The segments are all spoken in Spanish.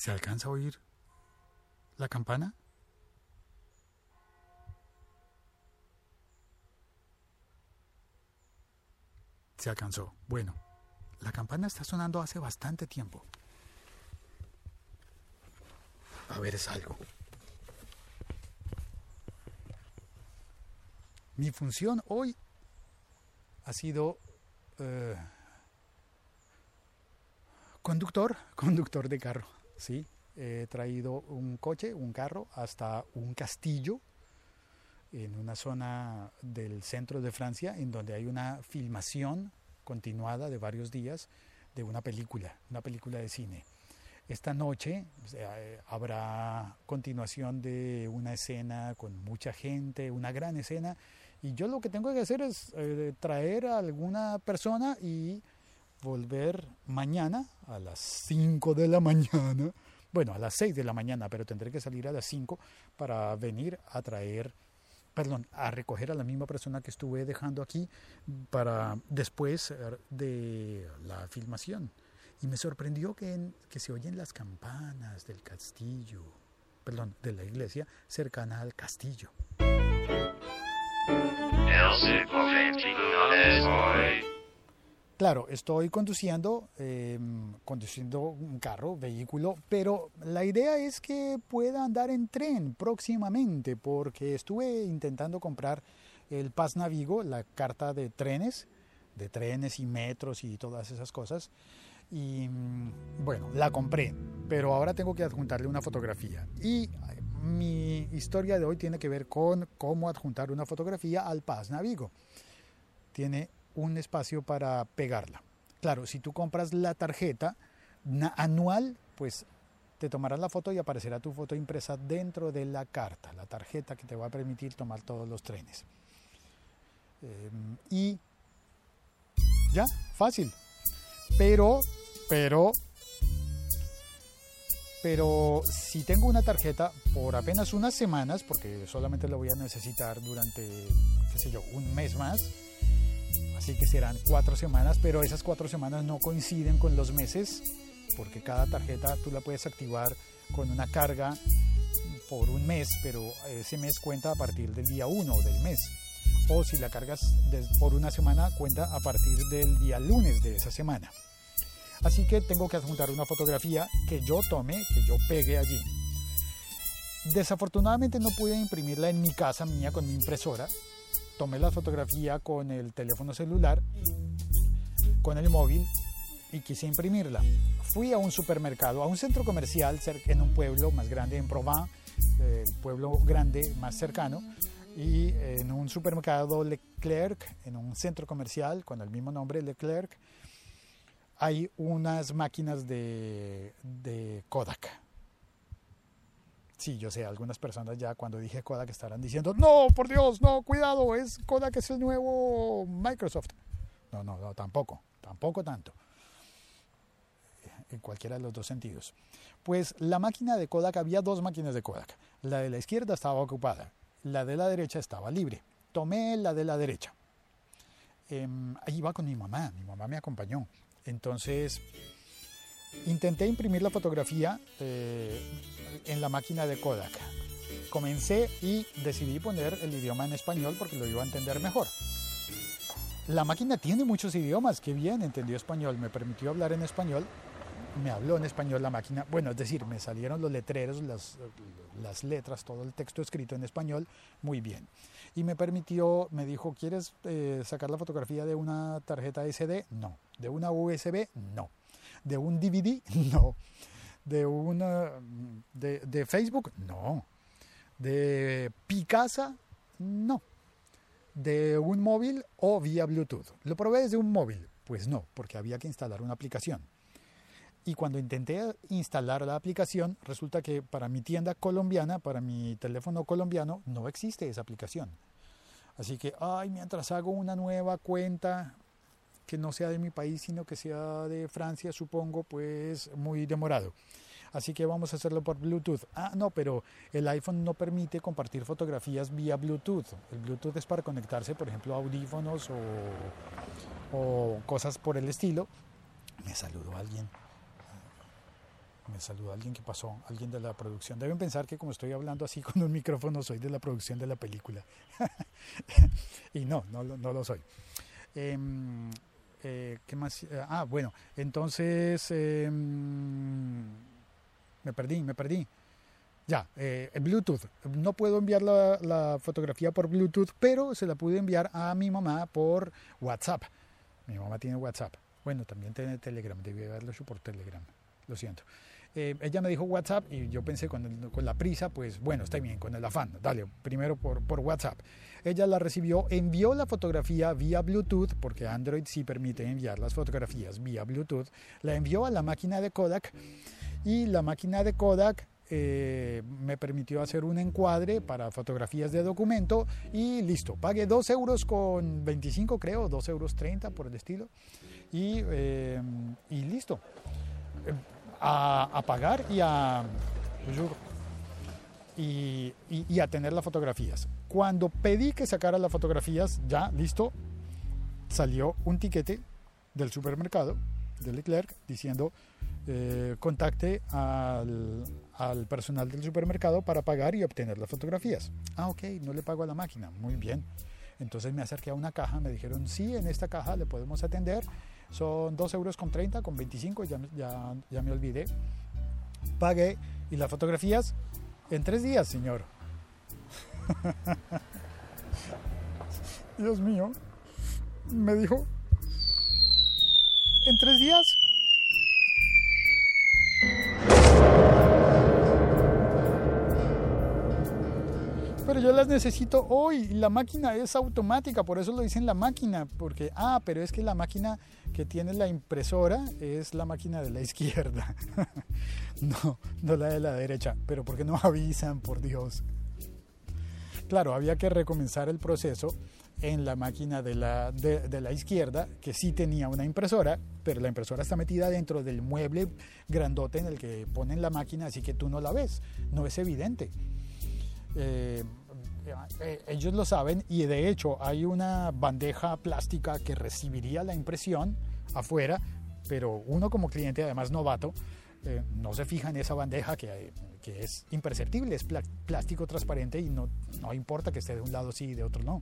¿Se alcanza a oír la campana? Se alcanzó. Bueno, la campana está sonando hace bastante tiempo. A ver, es algo. Mi función hoy ha sido eh, conductor, conductor de carro. Sí, he traído un coche, un carro, hasta un castillo en una zona del centro de Francia en donde hay una filmación continuada de varios días de una película, una película de cine. Esta noche eh, habrá continuación de una escena con mucha gente, una gran escena, y yo lo que tengo que hacer es eh, traer a alguna persona y volver mañana a las 5 de la mañana, bueno, a las 6 de la mañana, pero tendré que salir a las 5 para venir a traer perdón, a recoger a la misma persona que estuve dejando aquí para después de la filmación. Y me sorprendió que, que se oyen las campanas del castillo, perdón, de la iglesia cercana al castillo. Claro, estoy conduciendo, em, conduciendo un carro, vehículo, pero la idea es que pueda andar en tren próximamente, porque estuve intentando comprar el Paz Navigo, la carta de trenes, de trenes y metros y todas esas cosas. Y mm, bueno, la compré, pero ahora tengo que adjuntarle una fotografía. Y mi historia de hoy tiene que ver con cómo adjuntar una fotografía al Paz Navigo. Tiene un espacio para pegarla. Claro, si tú compras la tarjeta anual, pues te tomarás la foto y aparecerá tu foto impresa dentro de la carta, la tarjeta que te va a permitir tomar todos los trenes. Em, y ya, fácil. Pero, pero, pero si tengo una tarjeta por apenas unas semanas, porque solamente la voy a necesitar durante, qué sé yo, un mes más, Así que serán cuatro semanas, pero esas cuatro semanas no coinciden con los meses, porque cada tarjeta tú la puedes activar con una carga por un mes, pero ese mes cuenta a partir del día 1 del mes. O si la cargas por una semana, cuenta a partir del día lunes de esa semana. Así que tengo que adjuntar una fotografía que yo tome, que yo pegue allí. Desafortunadamente no pude imprimirla en mi casa mía con mi impresora, tomé la fotografía con el teléfono celular, con el móvil y quise imprimirla. Fui a un supermercado, a un centro comercial en un pueblo más grande en Provence, el pueblo grande más cercano, y en un supermercado Leclerc, en un centro comercial con el mismo nombre Leclerc, hay unas máquinas de, de Kodak Sí, yo sé, algunas personas ya cuando dije Kodak estarán diciendo, no, por Dios, no, cuidado, es Kodak es el nuevo Microsoft. No, no, no, tampoco, tampoco tanto. En cualquiera de los dos sentidos. Pues la máquina de Kodak, había dos máquinas de Kodak. La de la izquierda estaba ocupada, la de la derecha estaba libre. Tomé la de la derecha. Em, ahí iba con mi mamá, mi mamá me acompañó. Entonces Intenté imprimir la fotografía eh, en la máquina de Kodak. Comencé y decidí poner el idioma en español porque lo iba a entender mejor. La máquina tiene muchos idiomas, qué bien, entendió español, me permitió hablar en español, me habló en español la máquina, bueno, es decir, me salieron los letreros, las, las letras, todo el texto escrito en español, muy bien. Y me permitió, me dijo, ¿quieres eh, sacar la fotografía de una tarjeta SD? No. ¿De una USB? No de un DVD, no. De una de, de Facebook, no. De Picasa, no. De un móvil o vía Bluetooth. ¿Lo probé desde un móvil? Pues no, porque había que instalar una aplicación. Y cuando intenté instalar la aplicación, resulta que para mi tienda colombiana, para mi teléfono colombiano, no existe esa aplicación. Así que, ay, mientras hago una nueva cuenta, que no sea de mi país, sino que sea de Francia, supongo, pues muy demorado. Así que vamos a hacerlo por Bluetooth. Ah, no, pero el iPhone no permite compartir fotografías vía Bluetooth. El Bluetooth es para conectarse, por ejemplo, a audífonos o, cosas por el estilo. Me saludó alguien. me saluda alguien que pasó, alguien de la producción. Deben pensar que como estoy hablando así con un micrófono soy de la producción de la película. y no, no, no lo soy. Em, eh, ¿Qué más? Ah, bueno, entonces em, me perdí, me perdí. Ya, eh, Bluetooth. No puedo enviar la, fotografía por Bluetooth, pero se la pude enviar a mi mamá por WhatsApp. Mi mamá tiene WhatsApp. Bueno, también tiene Telegram. Debí haberlo hecho por Telegram. Lo siento. Eh, ella me dijo WhatsApp y yo pensé con, con, la prisa, pues bueno, está bien, con el afán, dale, primero por, por WhatsApp. Ella la recibió, envió la fotografía vía Bluetooth, porque Android sí permite enviar las fotografías vía Bluetooth, la envió a la máquina de Kodak y la máquina de Kodak eh, me permitió hacer un encuadre para fotografías de documento y listo, pagué 2 euros con 25 creo, 2 euros 30 por el estilo. Y, eh, y listo a, pagar y a, y, y, a tener las fotografías. Cuando pedí que sacara las fotografías, ya listo, salió un tiquete del supermercado, de Leclerc, diciendo eh, contacte al, al, personal del supermercado para pagar y obtener las fotografías. Ah, ok, no le pago a la máquina. Muy bien. Entonces me acerqué a una caja, me dijeron, sí, en esta caja le podemos atender son 2 euros con 30, con 25, ya, ya, ya me olvidé. Pagué y las fotografías en tres días, señor. Dios mío, me dijo, en tres días pero yo las necesito hoy. La máquina es automática, por eso lo dicen la máquina, porque, ah, pero es que la máquina que tiene la impresora es la máquina de la izquierda. no, no la de la derecha. Pero ¿por qué no avisan, por Dios? Claro, había que recomenzar el proceso en la máquina de la, de, de, la izquierda, que sí tenía una impresora, pero la impresora está metida dentro del mueble grandote en el que ponen la máquina, así que tú no la ves, no es evidente. Eh, eh, ellos lo saben y de hecho hay una bandeja plástica que recibiría la impresión afuera, pero uno como cliente además novato eh, no se fija en esa bandeja que, que, es imperceptible, es plástico transparente y no, no importa que esté de un lado sí y de otro no.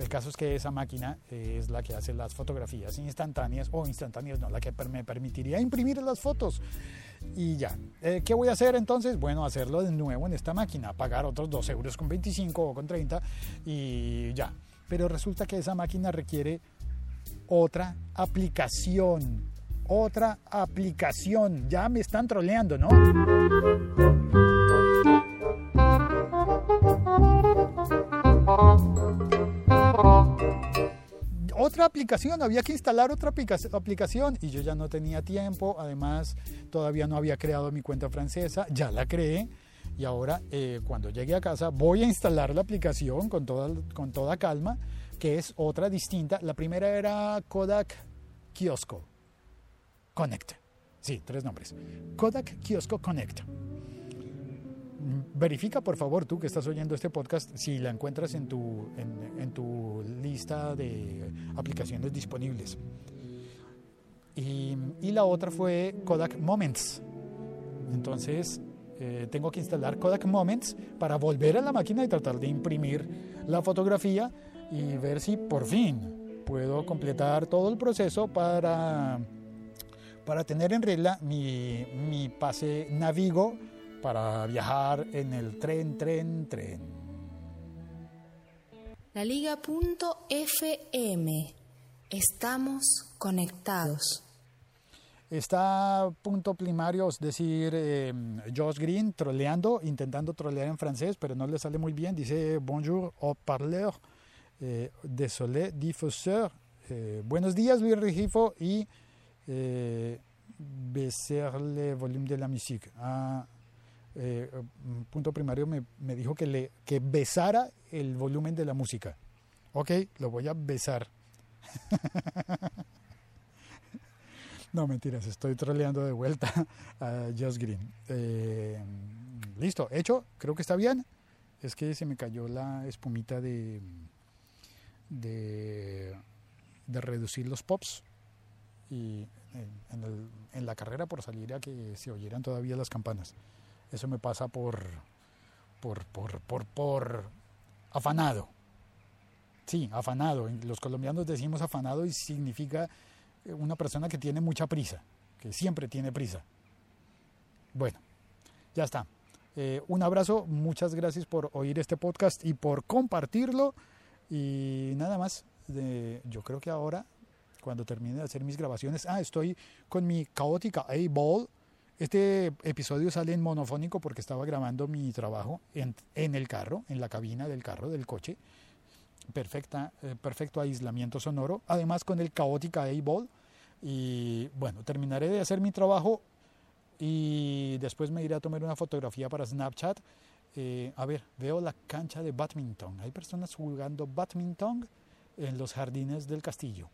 El caso es que esa máquina es la que hace las fotografías instantáneas o instantáneas, no, la que me permitiría imprimir las fotos. Y ya, eh, ¿qué voy a hacer entonces? Bueno, hacerlo de nuevo en esta máquina, pagar otros 2 euros con 25 o con 30 y ya. Pero resulta que esa máquina requiere otra aplicación, otra aplicación. Ya me están troleando, ¿no? Otra aplicación, había que instalar otra aplicación y yo ya no tenía tiempo, además todavía no había creado mi cuenta francesa, ya la creé y ahora eh, cuando llegue a casa voy a instalar la aplicación con toda, con toda calma, que es otra distinta. La primera era Kodak Kiosco Connect. Sí, tres nombres. Kodak Kiosco Connect verifica por favor tú que estás oyendo este podcast si la encuentras en tu, en, tu lista de aplicaciones disponibles. Y, y la otra fue Kodak Moments. Entonces eh, tengo que instalar Kodak Moments para volver a la máquina y tratar de imprimir la fotografía y ver si por fin puedo completar todo el proceso para, para tener en regla mi, mi pase Navigo para viajar en el tren, tren, tren. La Liga.fm. Estamos conectados. Está punto primario, es decir, eh, Josh Green troleando, intentando trolear en francés, pero no le sale muy bien. Dice bonjour au parleur, eh, désolé, diffuseur. Eh, buenos días, Luis Regifo, y eh, le volumen de la música. Ah, eh, punto primario me, me, dijo que, le, que besara el volumen de la música. Ok, lo voy a besar. no, mentiras, estoy troleando de vuelta a Just Green. Eh, listo, hecho, creo que está bien. Es que se me cayó la espumita de, de, reducir los pops y en, el, en, la carrera por salir a que se oyeran todavía las campanas. Eso me pasa por, por, por, por, por afanado. Sí, afanado. Los colombianos decimos afanado y significa una persona que tiene mucha prisa, que siempre tiene prisa. Bueno, ya está. Eh, un abrazo, muchas gracias por oír este podcast y por compartirlo. Y nada más, yo creo que ahora, cuando termine de hacer mis grabaciones, ah, estoy con mi caótica A-Ball. Este episodio sale en monofónico porque estaba grabando mi trabajo en, en el carro, en la cabina del carro, del coche. Perfecta, eh, perfecto aislamiento sonoro. Además con el caótica A-Ball. Y bueno, terminaré de hacer mi trabajo y después me iré a tomar una fotografía para Snapchat. Eh, a ver, veo la cancha de badminton. Hay personas jugando badminton en los jardines del castillo.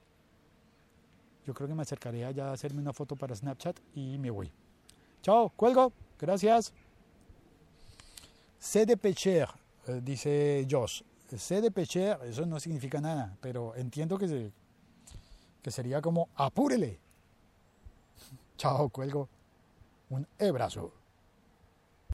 Yo creo que me acercaré allá a hacerme una foto para Snapchat y me voy. Chao, cuelgo. Gracias. C de Pecher, eh, dice Josh. C de Pecher, eso no significa nada, pero entiendo que, que sería como apúrele. Chao, cuelgo. Un abrazo.